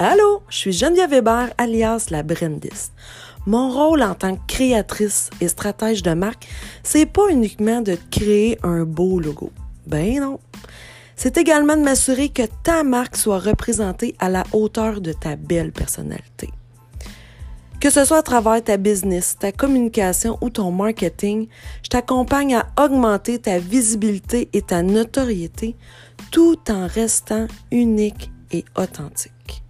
Allô, je suis Geneviève Weber, alias la Brendis. Mon rôle en tant que créatrice et stratège de marque, c'est pas uniquement de créer un beau logo. Ben non. C'est également de m'assurer que ta marque soit représentée à la hauteur de ta belle personnalité. Que ce soit à travers ta business, ta communication ou ton marketing, je t'accompagne à augmenter ta visibilité et ta notoriété tout en restant unique et authentique.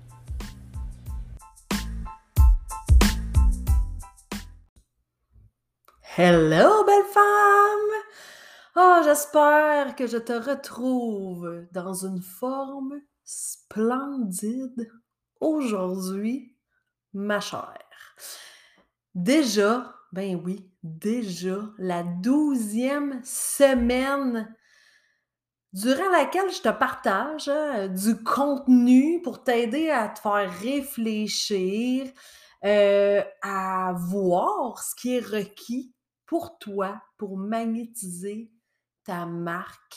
Hello, belle femme! Oh, j'espère que je te retrouve dans une forme splendide aujourd'hui, ma chère. Déjà, ben oui, déjà la douzième semaine durant laquelle je te partage hein, du contenu pour t'aider à te faire réfléchir, euh, à voir ce qui est requis pour toi, pour magnétiser ta marque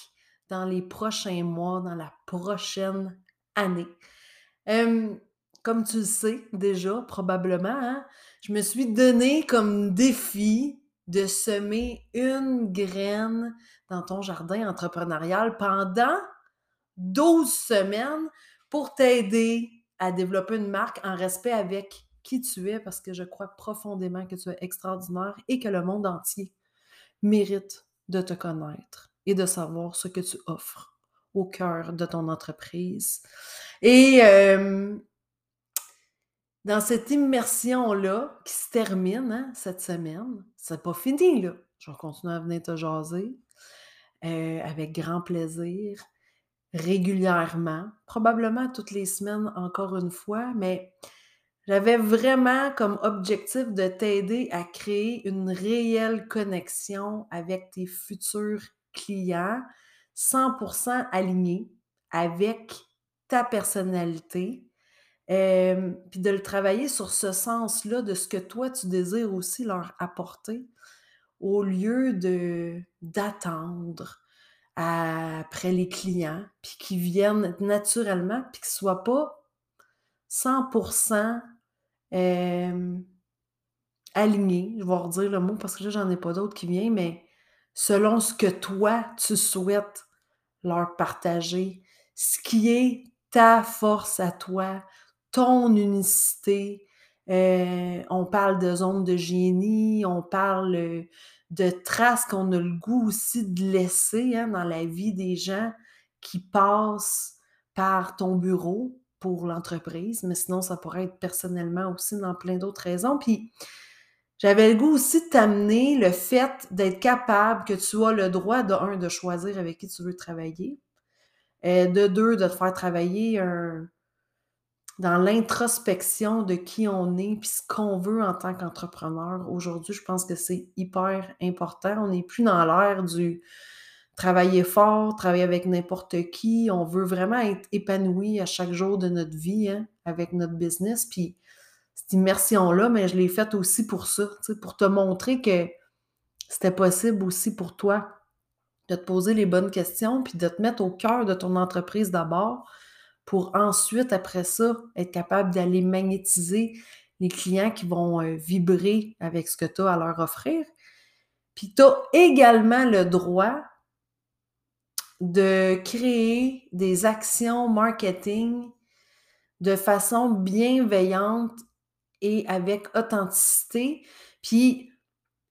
dans les prochains mois, dans la prochaine année. comme tu le sais déjà, probablement, hein, je me suis donné comme défi de semer une graine dans ton jardin entrepreneurial pendant 12 semaines pour t'aider à développer une marque en respect avec qui tu es parce que je crois profondément que tu es extraordinaire et que le monde entier mérite de te connaître et de savoir ce que tu offres au cœur de ton entreprise. Et dans cette immersion-là qui se termine hein, cette semaine, c'est pas fini. Je vais continuer à venir te jaser euh, avec grand plaisir, régulièrement, probablement toutes les semaines encore une fois, mais j'avais vraiment comme objectif de t'aider à créer une réelle connexion avec tes futurs clients 100% alignés avec ta personnalité, puis de le travailler sur ce sens-là de ce que toi tu désires aussi leur apporter au lieu d'attendre après les clients, puis qu'ils viennent naturellement, puis qu'ils ne soient pas 100% aligné, je vais redire le mot parce que là, j'en ai pas d'autres qui viennent, mais selon ce que toi, tu souhaites leur partager, ce qui est ta force à toi, ton unicité. Euh, on parle de zone de génie, on parle de traces qu'on a le goût aussi de laisser hein, dans la vie des gens qui passent par ton bureau, pour l'entreprise, mais sinon, ça pourrait être personnellement aussi dans plein d'autres raisons. Puis, j'avais le goût aussi de t'amener le fait d'être capable que tu as le droit, de un, de choisir avec qui tu veux travailler, et de deux, de te faire travailler dans l'introspection de qui on est, puis ce qu'on veut en tant qu'entrepreneur. Aujourd'hui, je pense que c'est hyper important. On n'est plus dans l'ère du travailler fort, travailler avec n'importe qui. On veut vraiment être épanoui à chaque jour de notre vie hein, avec notre business. Puis cette immersion-là, mais je l'ai faite aussi pour ça, pour te montrer que c'était possible aussi pour toi de te poser les bonnes questions, puis de te mettre au cœur de ton entreprise d'abord, pour ensuite, après ça, être capable d'aller magnétiser les clients qui vont euh, vibrer avec ce que tu as à leur offrir. Puis tu as également le droit de créer des actions marketing de façon bienveillante et avec authenticité. Puis,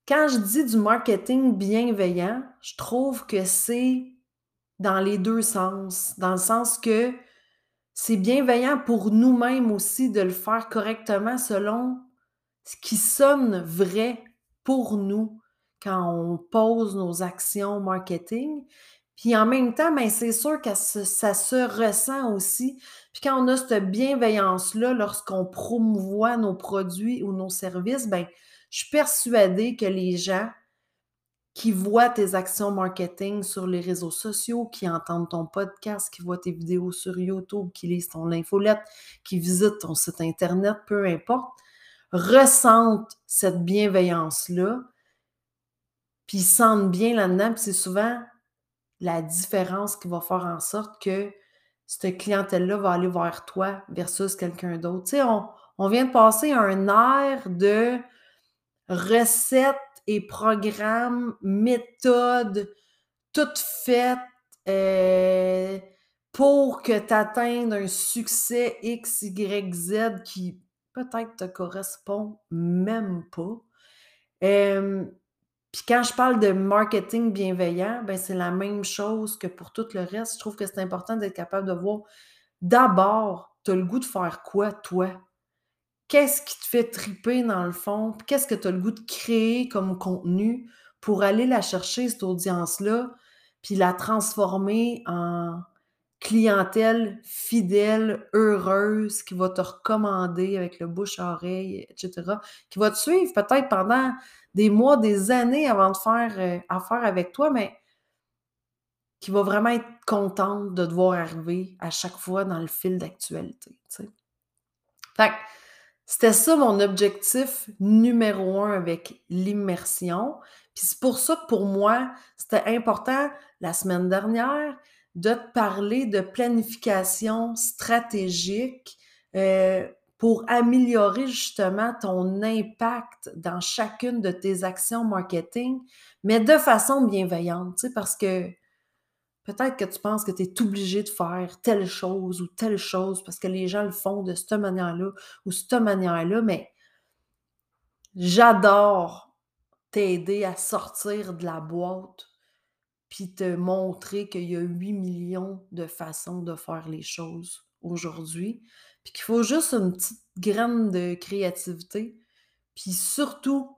quand je dis du marketing bienveillant, je trouve que c'est dans les deux sens, dans le sens que c'est bienveillant pour nous-mêmes aussi de le faire correctement selon ce qui sonne vrai pour nous quand on pose nos actions marketing. Puis en même temps, ben, c'est sûr que ça, se ressent aussi. Puis quand on a cette bienveillance-là, lorsqu'on promouvoit nos produits ou nos services, ben, je suis persuadée que les gens qui voient tes actions marketing sur les réseaux sociaux, qui entendent ton podcast, qui voient tes vidéos sur YouTube, qui lisent ton infolette, qui visitent ton site Internet, peu importe, ressentent cette bienveillance-là, puis ils sentent bien là-dedans, puis c'est souvent la différence qui va faire en sorte que cette clientèle-là va aller vers toi versus quelqu'un d'autre. On, vient de passer un air de recettes et programmes, méthodes, toutes faites euh, pour que tu atteignes un succès X, Y, Z qui peut-être te correspond même pas. Puis quand je parle de marketing bienveillant, ben c'est la même chose que pour tout le reste. Je trouve que c'est important d'être capable de voir d'abord, tu as le goût de faire quoi, toi? Qu'est-ce qui te fait triper dans le fond? Qu'est-ce que tu as le goût de créer comme contenu pour aller la chercher, cette audience-là, puis la transformer en clientèle fidèle, heureuse, qui va te recommander avec le bouche-oreille, etc., qui va te suivre peut-être pendant des mois, des années avant de faire euh, affaire avec toi, mais qui va vraiment être contente de te voir arriver à chaque fois dans le fil d'actualité. Fait c'était ça mon objectif numéro un avec l'immersion. Puis c'est pour ça que pour moi, c'était important la semaine dernière de te parler de planification stratégique euh, pour améliorer justement ton impact dans chacune de tes actions marketing, mais de façon bienveillante, parce que peut-être que tu penses que tu es obligé de faire telle chose ou telle chose parce que les gens le font de cette manière-là ou cette manière-là, mais j'adore t'aider à sortir de la boîte puis te montrer qu'il y a 8 millions de façons de faire les choses aujourd'hui, puis qu'il faut juste une petite graine de créativité, puis surtout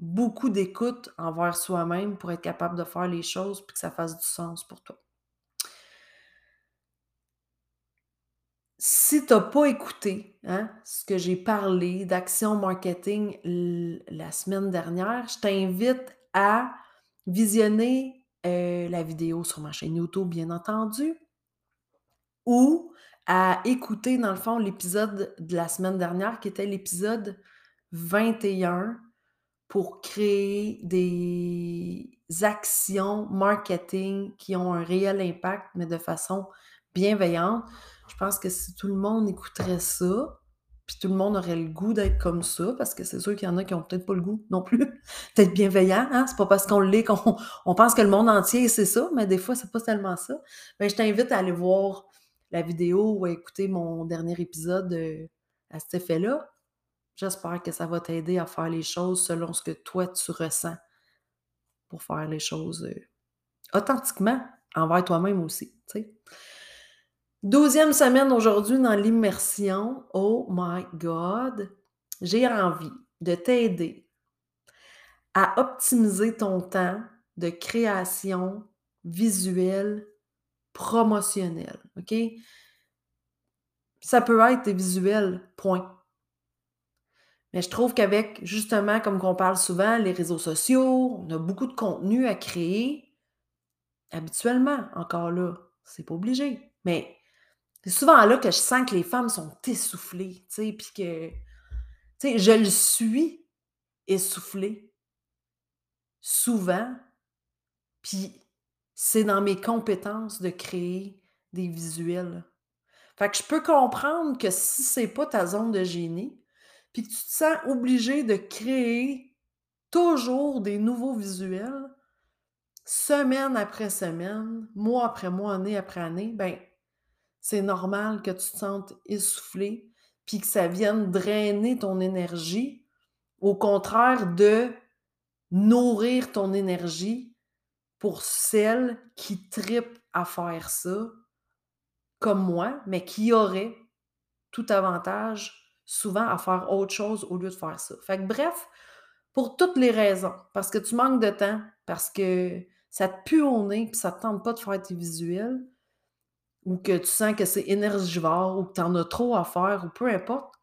beaucoup d'écoute envers soi-même pour être capable de faire les choses puis que ça fasse du sens pour toi. Si tu n'as pas écouté hein, ce que j'ai parlé d'action marketing la semaine dernière, je t'invite à visionner euh, la vidéo sur ma chaîne YouTube, bien entendu, ou à écouter, dans le fond, l'épisode de la semaine dernière, qui était l'épisode 21 pour créer des actions marketing qui ont un réel impact, mais de façon bienveillante. Je pense que si tout le monde écouterait ça, puis tout le monde aurait le goût d'être comme ça, parce que c'est sûr qu'il y en a qui ont peut-être pas le goût non plus d'être bienveillant. Hein? C'est pas parce qu'on l'est qu'on on pense que le monde entier c'est ça, mais des fois, c'est pas tellement ça. Mais je t'invite à aller voir la vidéo ou à écouter mon dernier épisode euh, à cet effet-là. J'espère que ça va t'aider à faire les choses selon ce que toi tu ressens pour faire les choses euh, authentiquement envers toi-même aussi. sais. Douzième semaine aujourd'hui dans l'immersion. Oh my God! J'ai envie de t'aider à optimiser ton temps de création visuelle promotionnelle. OK? Ça peut être visuel, point. Mais je trouve qu'avec, justement, comme qu'on parle souvent, les réseaux sociaux, on a beaucoup de contenu à créer. Habituellement, encore là, c'est pas obligé. Mais c'est souvent là que je sens que les femmes sont essoufflées, tu sais, puis que, tu sais, je le suis essoufflée. Souvent. Puis c'est dans mes compétences de créer des visuels. Fait que je peux comprendre que si c'est pas ta zone de génie, puis que tu te sens obligé de créer toujours des nouveaux visuels, semaine après semaine, mois après mois, année après année, ben c'est normal que tu te sentes essoufflé, puis que ça vienne drainer ton énergie, au contraire de nourrir ton énergie pour celles qui tripent à faire ça, comme moi, mais qui auraient tout avantage souvent à faire autre chose au lieu de faire ça. Fait bref, pour toutes les raisons, parce que tu manques de temps, parce que ça te pue au nez, puis ça te tente pas de faire tes visuels, ou que tu sens que c'est énergivore ou que tu en as trop à faire ou peu importe,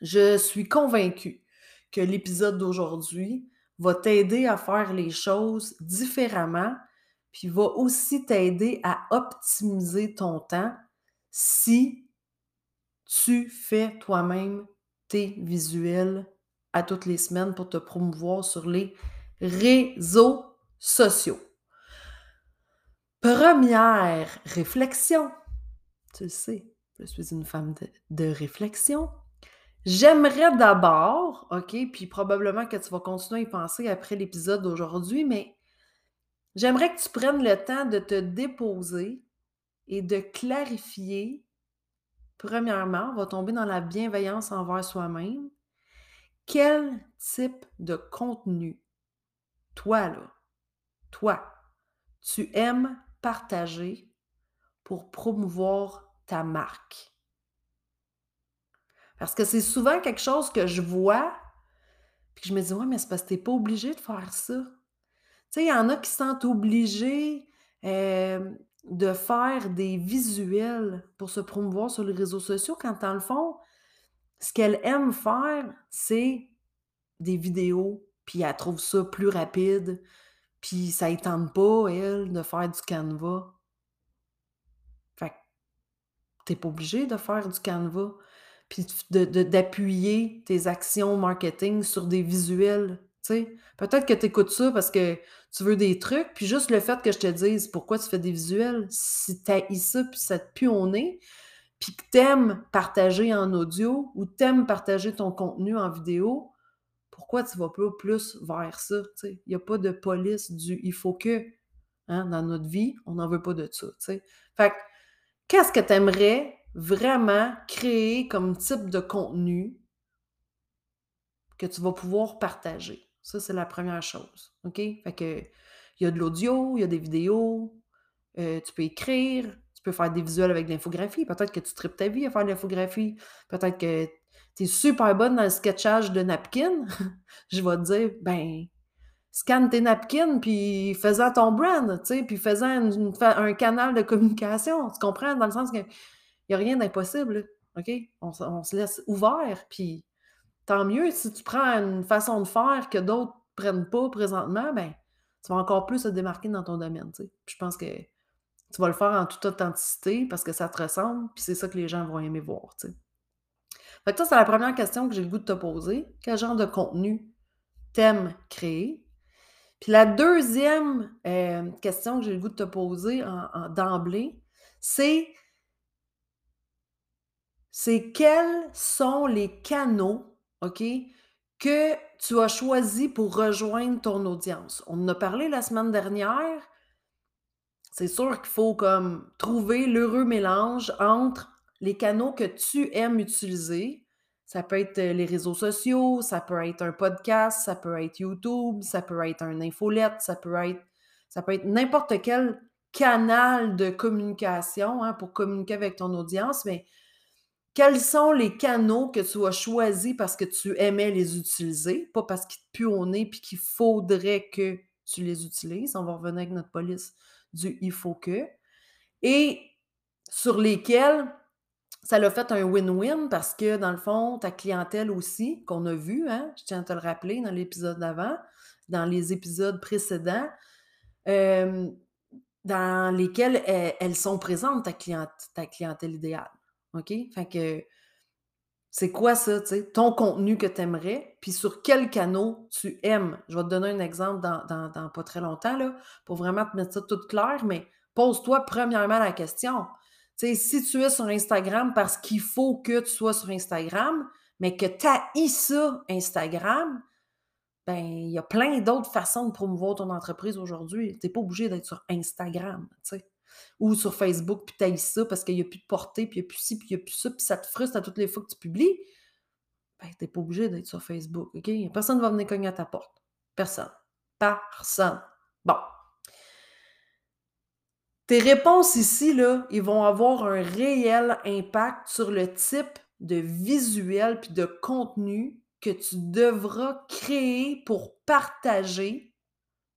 je suis convaincue que l'épisode d'aujourd'hui va t'aider à faire les choses différemment, puis va aussi t'aider à optimiser ton temps si tu fais toi-même tes visuels à toutes les semaines pour te promouvoir sur les réseaux sociaux. Première réflexion. tu le sais, je suis une femme de, de réflexion. J'aimerais d'abord, OK, puis probablement que tu vas continuer à y penser après l'épisode d'aujourd'hui, mais j'aimerais que tu prennes le temps de te déposer et de clarifier, premièrement, on va tomber dans la bienveillance envers soi-même, quel type de contenu, toi, là, toi, tu aimes partager pour promouvoir ta marque. Parce que c'est souvent quelque chose que je vois, puis je me dis, ouais, mais c'est parce que tu pas obligé de faire ça. Tu sais, il y en a qui sentent obligés de faire des visuels pour se promouvoir sur les réseaux sociaux, quand dans le fond, ce qu'elle aime faire, c'est des vidéos, puis elle trouve ça plus rapide, puis ça ne pas, elle, de faire du canevas. Fait que t'es pas obligé de faire du canevas, puis d'appuyer tes actions marketing sur des visuels. Peut-être que tu écoutes ça parce que tu veux des trucs, puis juste le fait que je te dise pourquoi tu fais des visuels, si tu as ça, puis ça te pue au nez, puis que t'aimes partager en audio ou t'aimes partager ton contenu en vidéo, pourquoi tu vas pas plus vers ça? Il n'y a pas de police du il faut que. Hein, dans notre vie, on n'en veut pas de ça. Fait que, qu'est-ce que tu aimerais vraiment créer comme type de contenu que tu vas pouvoir partager? Ça, c'est la première chose. OK? Fait que, il y a de l'audio, il y a des vidéos, euh, tu peux écrire, tu peux faire des visuels avec de l'infographie. Peut-être que tu tripes ta vie à faire de l'infographie. Peut-être que tu super bonne dans le sketchage de napkins, je vais te dire, ben, scanne tes napkins, puis fais-en ton brand, tu sais, puis fais-en un canal de communication. Tu comprends? Dans le sens qu'il n'y a rien d'impossible, OK? On, se laisse ouvert, puis tant mieux. Si tu prends une façon de faire que d'autres ne prennent pas présentement, ben, tu vas encore plus te démarquer dans ton domaine, tu sais. je pense que tu vas le faire en toute authenticité parce que ça te ressemble, puis c'est ça que les gens vont aimer voir, tu sais. Fait que ça, c'est la première question que j'ai le goût de te poser. Quel genre de contenu t'aimes créer? Puis la deuxième euh, question que j'ai le goût de te poser d'emblée, c'est c'est quels sont les canaux, OK, que tu as choisi pour rejoindre ton audience? On en a parlé la semaine dernière. C'est sûr qu'il faut comme trouver l'heureux mélange entre les canaux que tu aimes utiliser. Ça peut être euh, les réseaux sociaux, ça peut être un podcast, ça peut être YouTube, ça peut être un infolette, ça peut être, ça peut être n'importe quel canal de communication hein, pour communiquer avec ton audience, mais quels sont les canaux que tu as choisis parce que tu aimais les utiliser, pas parce qu'ils te puent au nez puis qu'il faudrait que tu les utilises. On va revenir avec notre police du il faut que. Et sur lesquels ça l'a fait un win-win parce que, dans le fond, ta clientèle aussi, qu'on a vu, hein, je tiens à te le rappeler dans l'épisode d'avant, dans les épisodes précédents, dans lesquels elles, sont présentes, ta, clientèle idéale. OK? Fait que c'est quoi ça, tu sais, ton contenu que tu aimerais, puis sur quel canot tu aimes? Je vais te donner un exemple dans, dans pas très longtemps, pour vraiment te mettre ça tout clair, mais pose-toi premièrement la question si tu es sur Instagram parce qu'il faut que tu sois sur Instagram, mais que tu as ça, Instagram, ben, il y a plein d'autres façons de promouvoir ton entreprise aujourd'hui. Tu n'es pas obligé d'être sur Instagram, Ou sur Facebook, puis tu ça parce qu'il n'y a plus de portée, puis il n'y a plus ci, puis il n'y a plus ça, puis ça te frustre à toutes les fois que tu publies. Ben, tu n'es pas obligé d'être sur Facebook, OK? Personne ne va venir cogner à ta porte. Personne. Personne. Bon. Tes réponses ici, là, vont avoir un réel impact sur le type de visuel puis de contenu que tu devras créer pour partager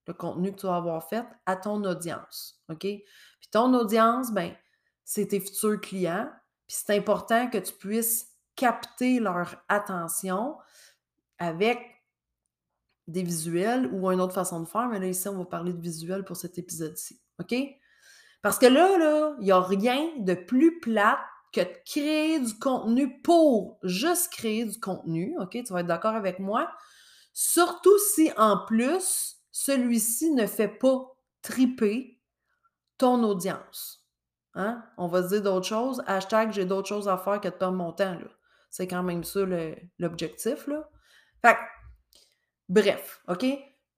le contenu que tu vas avoir fait à ton audience. OK? Puis ton audience, ben, c'est tes futurs clients. Puis c'est important que tu puisses capter leur attention avec des visuels ou une autre façon de faire. Mais là, ici, on va parler de visuels pour cet épisode-ci. OK? Parce que là, là, il n'y a rien de plus plate que de créer du contenu pour juste créer du contenu. OK? Tu vas être d'accord avec moi? Surtout si en plus, celui-ci ne fait pas triper ton audience. Hein? On va se dire d'autres choses. Hashtag j'ai d'autres choses à faire que de perdre mon temps. C'est quand même ça l'objectif. Fait bref, OK?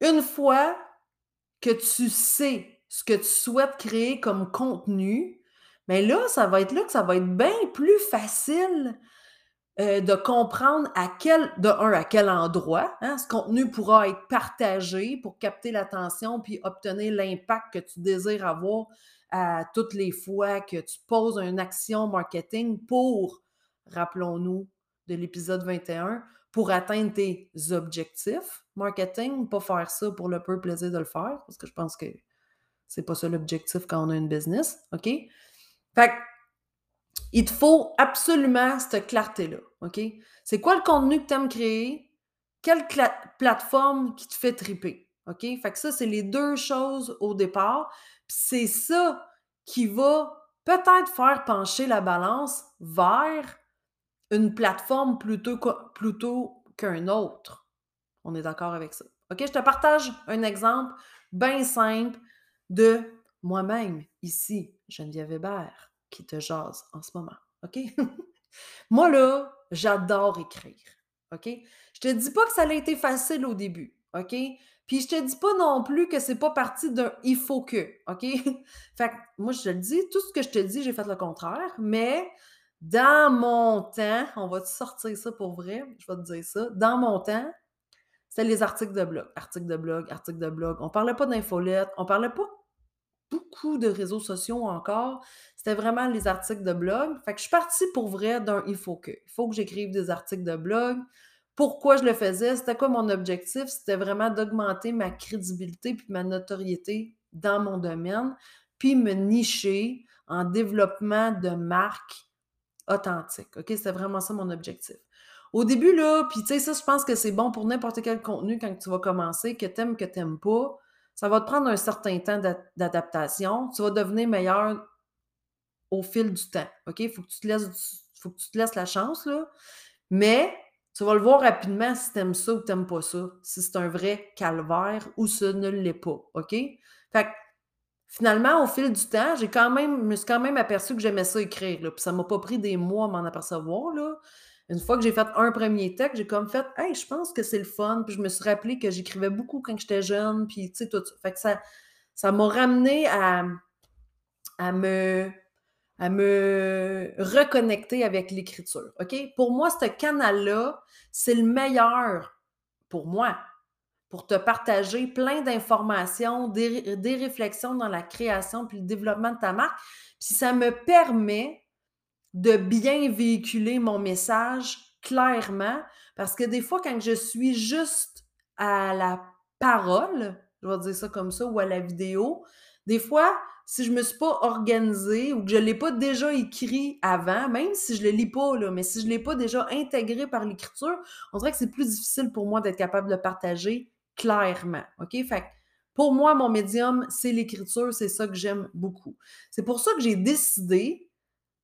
Une fois que tu sais ce que tu souhaites créer comme contenu, mais là, ça va être là que ça va être bien plus facile euh, de comprendre à quel, de un, à quel endroit hein, ce contenu pourra être partagé pour capter l'attention puis obtenir l'impact que tu désires avoir à toutes les fois que tu poses une action marketing pour, rappelons-nous de l'épisode 21, pour atteindre tes objectifs marketing, pas faire ça pour le peu plaisir de le faire, parce que je pense que c'est pas ça l'objectif quand on a une business, OK? Fait il te faut absolument cette clarté-là, OK? C'est quoi le contenu que tu aimes créer? Quelle plateforme qui te fait triper? OK? Fait que ça, c'est les deux choses au départ. c'est ça qui va peut-être faire pencher la balance vers une plateforme plutôt, plutôt qu'un autre. On est d'accord avec ça. OK? Je te partage un exemple bien simple de moi-même ici, Geneviève Hébert qui te jase en ce moment. OK? Moi, là, j'adore écrire. OK? Je te dis pas que ça a été facile au début. OK? Puis je te dis pas non plus que c'est pas parti d'un il faut que. OK? fait que moi, je te le dis, tout ce que je te dis, j'ai fait le contraire, mais dans mon temps, on va te sortir ça pour vrai, je vais te dire ça. Dans mon temps, c'était les articles de blog, articles de blog, articles de blog. On parlait pas d'infolette, on parlait pas beaucoup de réseaux sociaux encore. C'était vraiment les articles de blog. Fait que je suis partie pour vrai d'un il faut que. Il faut que j'écrive des articles de blog. Pourquoi je le faisais? C'était quoi mon objectif? C'était vraiment d'augmenter ma crédibilité puis ma notoriété dans mon domaine, puis me nicher en développement de marques authentiques. OK? C'était vraiment ça mon objectif. Au début, là, puis tu sais, ça, je pense que c'est bon pour n'importe quel contenu quand tu vas commencer, que t'aimes, que t'aimes pas ça va te prendre un certain temps d'adaptation. Tu vas devenir meilleur au fil du temps. OK? Il faut que tu te laisses, faut que tu te laisses la chance, là. Mais tu vas le voir rapidement si tu aimes ça ou tu n'aimes pas ça. Si c'est un vrai calvaire ou ça ne l'est pas. OK? Fait que, finalement, au fil du temps, j'ai quand même, je me suis quand même aperçu que j'aimais ça écrire. Puis ça m'a pas pris des mois à m'en apercevoir. Là. Une fois que j'ai fait un premier texte, j'ai comme fait Hey, je pense que c'est le fun. Puis je me suis rappelé que j'écrivais beaucoup quand j'étais jeune. Puis tu sais, tout ça. Fait que ça, ça m'a ramené à, à me à me reconnecter avec l'écriture. OK? Pour moi, ce canal-là, c'est le meilleur pour moi, pour te partager plein d'informations, des, des, réflexions dans la création puis le développement de ta marque. Puis ça me permet de bien véhiculer mon message clairement, parce que des fois, quand je suis juste à la parole, je vais dire ça comme ça, ou à la vidéo, des fois, si je ne me suis pas organisée ou que je ne l'ai pas déjà écrit avant, même si je ne le lis pas, mais si je ne l'ai pas déjà intégré par l'écriture, on dirait que c'est plus difficile pour moi d'être capable de partager clairement. OK? Fait pour moi, mon médium, c'est l'écriture, c'est ça que j'aime beaucoup. C'est pour ça que j'ai décidé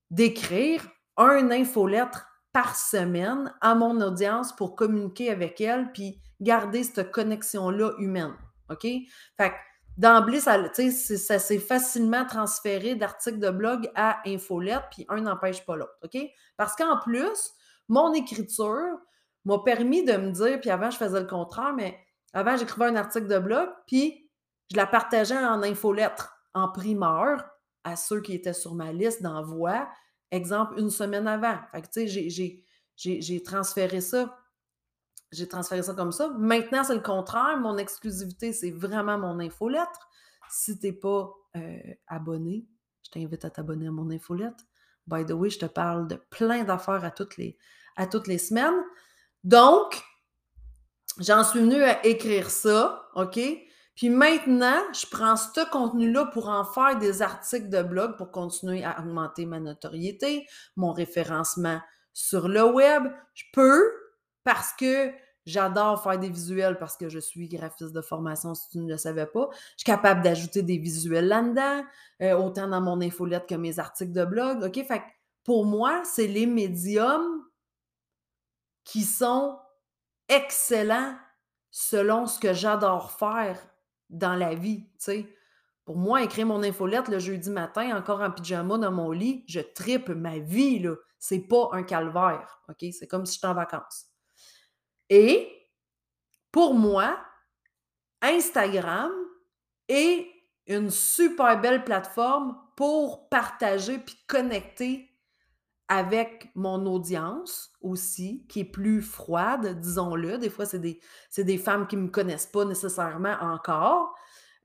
d'écrire un infolettre par semaine à mon audience pour communiquer avec elle puis garder cette connexion-là humaine. OK? Fait que d'emblée, ça, ça s'est facilement transféré d'articles de blog à infolettre, puis un n'empêche pas l'autre. OK? Parce qu'en plus, mon écriture m'a permis de me dire, puis avant, je faisais le contraire, mais avant, j'écrivais un article de blog, puis je la partageais en infolettre, en primeur, à ceux qui étaient sur ma liste d'envoi, exemple, une semaine avant. Fait que, tu sais, j'ai transféré ça. J'ai transféré ça comme ça. Maintenant, c'est le contraire. Mon exclusivité, c'est vraiment mon infolettre. Si tu n'es pas euh, abonné, je t'invite à t'abonner à mon infolettre. By the way, je te parle de plein d'affaires à toutes les, à toutes les semaines. Donc, j'en suis venue à écrire ça, OK? Puis maintenant, je prends ce contenu-là pour en faire des articles de blog pour continuer à augmenter ma notoriété, mon référencement sur le web. Je peux parce que j'adore faire des visuels parce que je suis graphiste de formation, si tu ne le savais pas. Je suis capable d'ajouter des visuels là-dedans, euh, autant dans mon infolette que mes articles de blog. OK? Fait pour moi, c'est les médiums qui sont excellents selon ce que j'adore faire dans la vie, tu. Pour moi, écrire mon infolette le jeudi matin, encore en pyjama dans mon lit, je tripe ma vie, là. C'est pas un calvaire? C'est comme si j'étais en vacances. Et pour moi, Instagram est une super belle plateforme pour partager puis connecter avec mon audience aussi, qui est plus froide, disons-le. Des fois, c'est des, des femmes qui ne me connaissent pas nécessairement encore.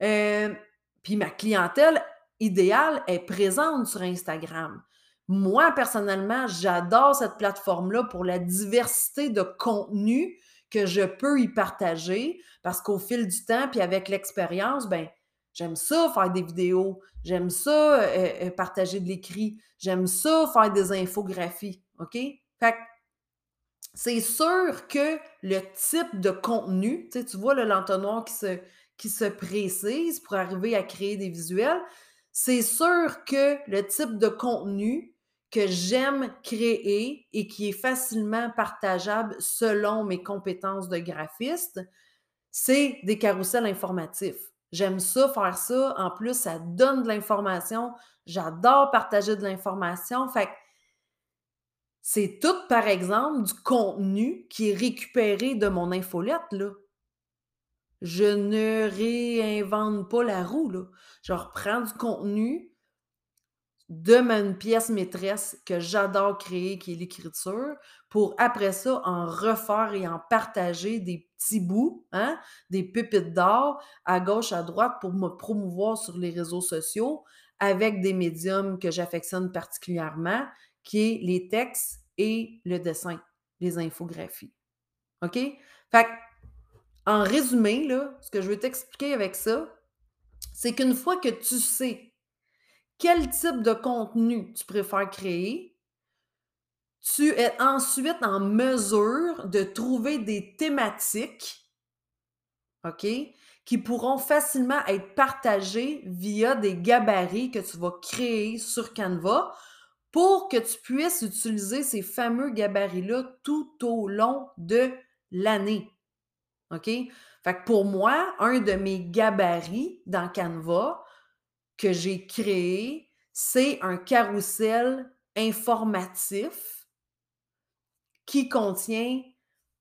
Euh, puis ma clientèle idéale est présente sur Instagram. Moi, personnellement, j'adore cette plateforme-là pour la diversité de contenu que je peux y partager parce qu'au fil du temps, puis avec l'expérience, ben j'aime ça faire des vidéos, j'aime ça euh, euh, partager de l'écrit, j'aime ça faire des infographies, OK? Fait c'est sûr que le type de contenu, tu vois le l'entonnoir qui se, qui se précise pour arriver à créer des visuels, c'est sûr que le type de contenu que j'aime créer et qui est facilement partageable selon mes compétences de graphiste, c'est des carousels informatifs. J'aime ça, faire ça. En plus, ça donne de l'information. J'adore partager de l'information. Fait c'est tout, par exemple, du contenu qui est récupéré de mon infolette, là. Je ne réinvente pas la roue, là. Je reprends du contenu de ma pièce maîtresse que j'adore créer, qui est l'écriture, pour après ça en refaire et en partager des petits bouts, hein, des pépites d'or à gauche, à droite pour me promouvoir sur les réseaux sociaux avec des médiums que j'affectionne particulièrement, qui est les textes et le dessin, les infographies. OK? Fait en résumé, là, ce que je veux t'expliquer avec ça, c'est qu'une fois que tu sais quel type de contenu tu préfères créer, tu es ensuite en mesure de trouver des thématiques, OK, qui pourront facilement être partagées via des gabarits que tu vas créer sur Canva pour que tu puisses utiliser ces fameux gabarits-là tout au long de l'année. OK? Fait que pour moi, un de mes gabarits dans Canva que j'ai créé, c'est un carrousel informatif qui contient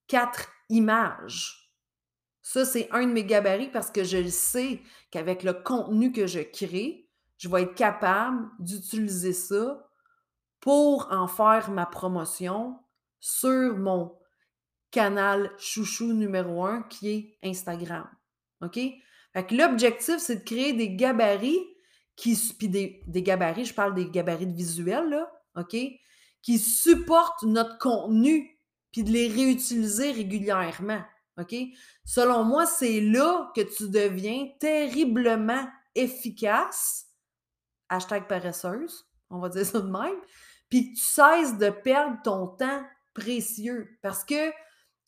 quatre images. Ça, c'est un de mes gabarits parce que je sais qu'avec le contenu que je crée, je vais être capable d'utiliser ça pour en faire ma promotion sur mon canal chouchou numéro un qui est Instagram. OK? Fait l'objectif, c'est de créer des gabarits qui, puis des, gabarits, je parle des gabarits de visuels, là, OK? Qui supportent notre contenu puis de les réutiliser régulièrement. OK? Selon moi, c'est là que tu deviens terriblement efficace, hashtag paresseuse, on va dire ça de même, puis que tu cesses de perdre ton temps précieux parce que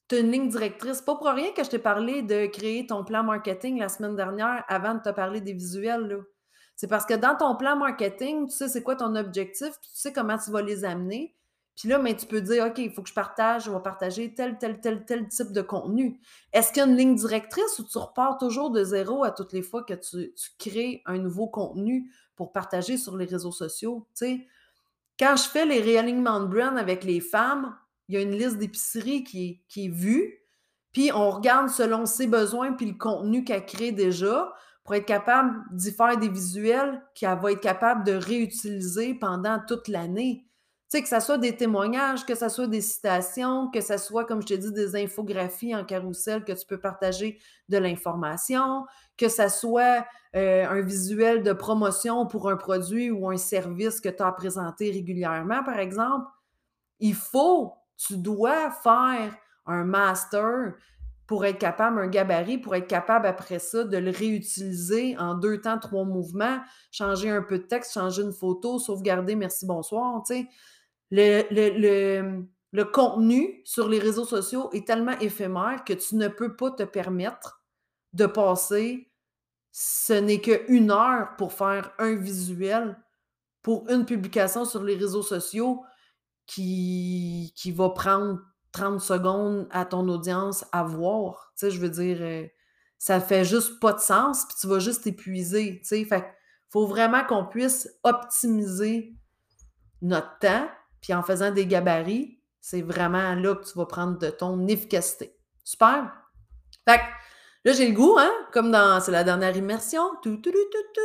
tu as une ligne directrice. Pas pour rien que je t'ai parlé de créer ton plan marketing la semaine dernière avant de te parler des visuels. Là. C'est parce que dans ton plan marketing, tu sais c'est quoi ton objectif, puis tu sais comment tu vas les amener. Puis là, mais tu peux dire, OK, il faut que je partage, je vais partager tel, tel, tel, tel type de contenu. Est-ce qu'il y a une ligne directrice ou tu repars toujours de zéro à toutes les fois que tu, crées un nouveau contenu pour partager sur les réseaux sociaux? Tu sais, quand je fais les réalignements de brand avec les femmes, il y a une liste d'épicerie qui, qui est vue, puis on regarde selon ses besoins puis le contenu qu'elle crée déjà pour être capable d'y faire des visuels qu'elle va être capable de réutiliser pendant toute l'année. Tu sais, que ce soit des témoignages, que ce soit des citations, que ce soit, comme je t'ai dit, des infographies en carrousel que tu peux partager de l'information, que ce soit euh, un visuel de promotion pour un produit ou un service que tu as présenté régulièrement, par exemple. Il faut, tu dois faire un master pour être capable, un gabarit, pour être capable après ça de le réutiliser en deux temps, trois mouvements, changer un peu de texte, changer une photo, sauvegarder, merci, bonsoir. Le, le, le, contenu sur les réseaux sociaux est tellement éphémère que tu ne peux pas te permettre de passer, ce n'est qu'une heure pour faire un visuel pour une publication sur les réseaux sociaux qui va prendre 30 secondes à ton audience à voir. Tu sais, je veux dire, euh, ça fait juste pas de sens, puis tu vas juste t'épuiser, tu sais. Fait faut vraiment qu'on puisse optimiser notre temps, puis en faisant des gabarits, c'est vraiment là que tu vas prendre de ton efficacité. Super! Fait que là, j'ai le goût, hein? Comme dans c'est la dernière immersion. Tout, tout, tout,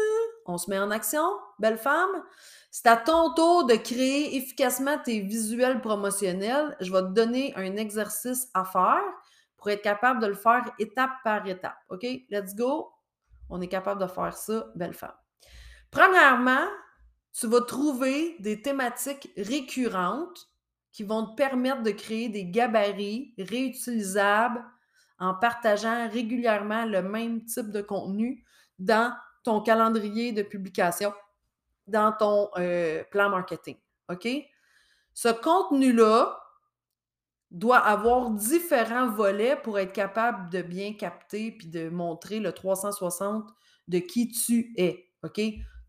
On se met en action, belle femme. C'est à ton tour de créer efficacement tes visuels promotionnels. Je vais te donner un exercice à faire pour être capable de le faire étape par étape. OK? Let's go. On est capable de faire ça, belle femme. Premièrement, tu vas trouver des thématiques récurrentes qui vont te permettre de créer des gabarits réutilisables en partageant régulièrement le même type de contenu dans ton calendrier de publication, dans ton euh, plan marketing. OK? Ce contenu-là doit avoir différents volets pour être capable de bien capter puis de montrer le 360 de qui tu es. OK?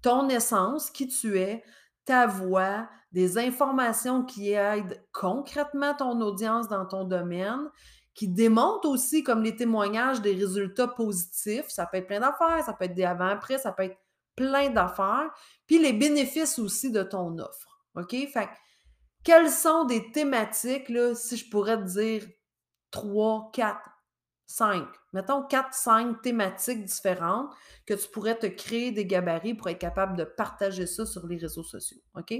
Ton essence, qui tu es, ta voix, des informations qui aident concrètement ton audience dans ton domaine, qui démontrent aussi, comme les témoignages, des résultats positifs. Ça peut être plein d'affaires, ça peut être des avant-après, ça peut être plein d'affaires. Puis les bénéfices aussi de ton offre. OK? Fait quelles sont des thématiques, là, si je pourrais te dire trois, quatre, cinq, mettons quatre, cinq thématiques différentes que tu pourrais te créer des gabarits pour être capable de partager ça sur les réseaux sociaux. OK?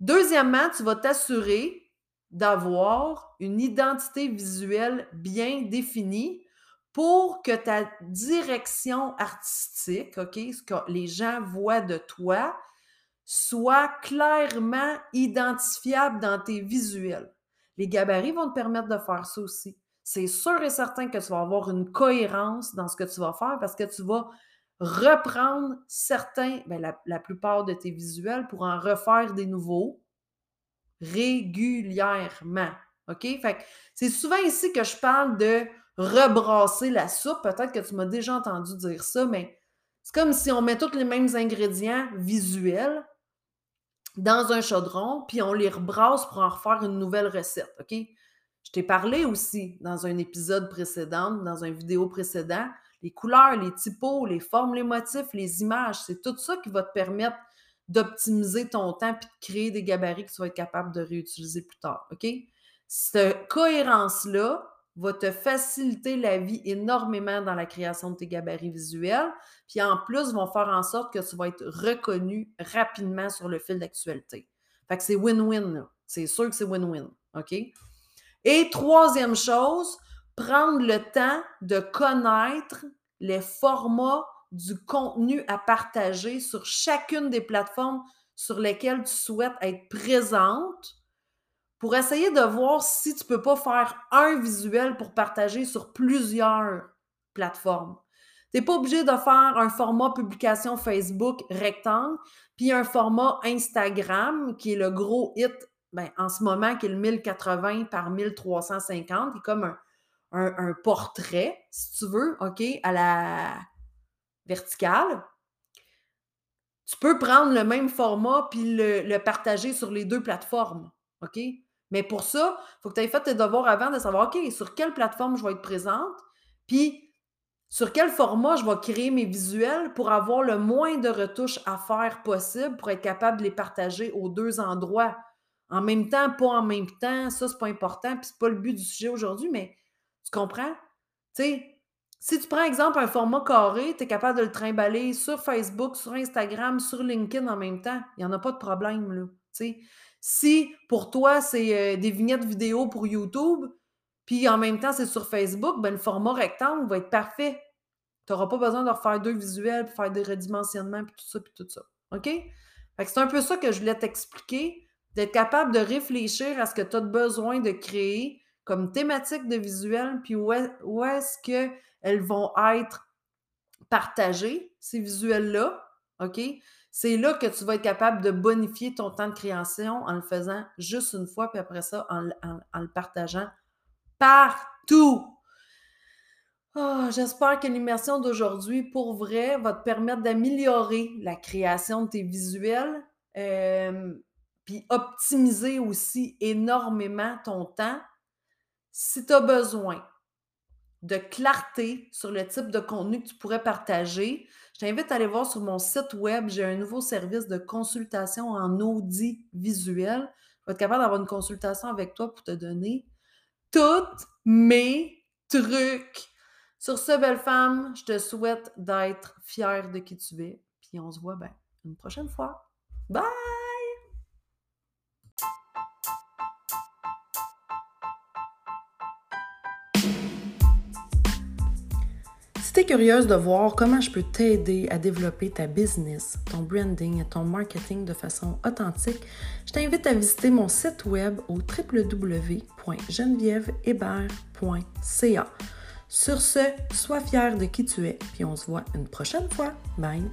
Deuxièmement, tu vas t'assurer d'avoir une identité visuelle bien définie pour que ta direction artistique, OK, ce que les gens voient de toi, soit clairement identifiable dans tes visuels. Les gabarits vont te permettre de faire ça aussi. C'est sûr et certain que tu vas avoir une cohérence dans ce que tu vas faire parce que tu vas reprendre certains, bien, la, la plupart de tes visuels pour en refaire des nouveaux régulièrement. OK? C'est souvent ici que je parle de rebrasser la soupe. Peut-être que tu m'as déjà entendu dire ça, mais c'est comme si on met tous les mêmes ingrédients visuels dans un chaudron, puis on les rebrasse pour en refaire une nouvelle recette. Je t'ai parlé aussi dans un épisode précédent, dans une vidéo précédent, les couleurs, les typos, les formes, les motifs, les images, c'est tout ça qui va te permettre d'optimiser ton temps puis de créer des gabarits que tu vas être capable de réutiliser plus tard. OK? Cette cohérence-là va te faciliter la vie énormément dans la création de tes gabarits visuels. Puis en plus, vont faire en sorte que tu vas être reconnu rapidement sur le fil d'actualité. Fait que c'est win-win. C'est sûr que c'est win-win. Et troisième chose, prendre le temps de connaître les formats du contenu à partager sur chacune des plateformes sur lesquelles tu souhaites être présente pour essayer de voir si tu ne peux pas faire un visuel pour partager sur plusieurs plateformes. Tu n'es pas obligé de faire un format publication Facebook rectangle, puis un format Instagram qui est le gros hit ben, en ce moment, qui est le 1080 par 1350, qui est comme un, un portrait, si tu veux, OK, à la, verticale, tu peux prendre le même format puis le, partager sur les deux plateformes. OK? Mais pour ça, il faut que tu aies fait tes devoirs avant de savoir, OK, sur quelle plateforme je vais être présente, puis sur quel format je vais créer mes visuels pour avoir le moins de retouches à faire possible pour être capable de les partager aux deux endroits. En même temps, pas en même temps, ça, c'est pas important, puis c'est pas le but du sujet aujourd'hui, mais tu comprends? Tu sais, si tu prends exemple un format carré, tu es capable de le trimballer sur Facebook, sur Instagram, sur LinkedIn en même temps. Il n'y en a pas de problème. Là, si pour toi, c'est euh, des vignettes vidéo pour YouTube, puis en même temps, c'est sur Facebook, ben, le format rectangle va être parfait. Tu n'auras pas besoin de refaire deux visuels, puis faire des redimensionnements, puis tout ça, puis tout ça. OK? c'est un peu ça que je voulais t'expliquer, d'être capable de réfléchir à ce que tu as besoin de créer comme thématique de visuel, puis où est-ce que elles vont être partagées, ces visuels-là, OK? C'est là que tu vas être capable de bonifier ton temps de création en le faisant juste une fois, puis après ça, en, le partageant partout. Oh, J'espère que l'immersion d'aujourd'hui, pour vrai, va te permettre d'améliorer la création de tes visuels, euh, puis optimiser aussi énormément ton temps. Si tu as besoin de clarté sur le type de contenu que tu pourrais partager, je t'invite à aller voir sur mon site web. J'ai un nouveau service de consultation en audit visuel. Je vais être capable d'avoir une consultation avec toi pour te donner tous mes trucs. Sur ce, belle femme, je te souhaite d'être fière de qui tu es. Puis on se voit ben, une prochaine fois. Bye! Curieuse de voir comment je peux t'aider à développer ta business, ton branding et ton marketing de façon authentique, je t'invite à visiter mon site web au www.genevièvehébert.ca. Sur ce, sois fière de qui tu es, puis on se voit une prochaine fois. Bye!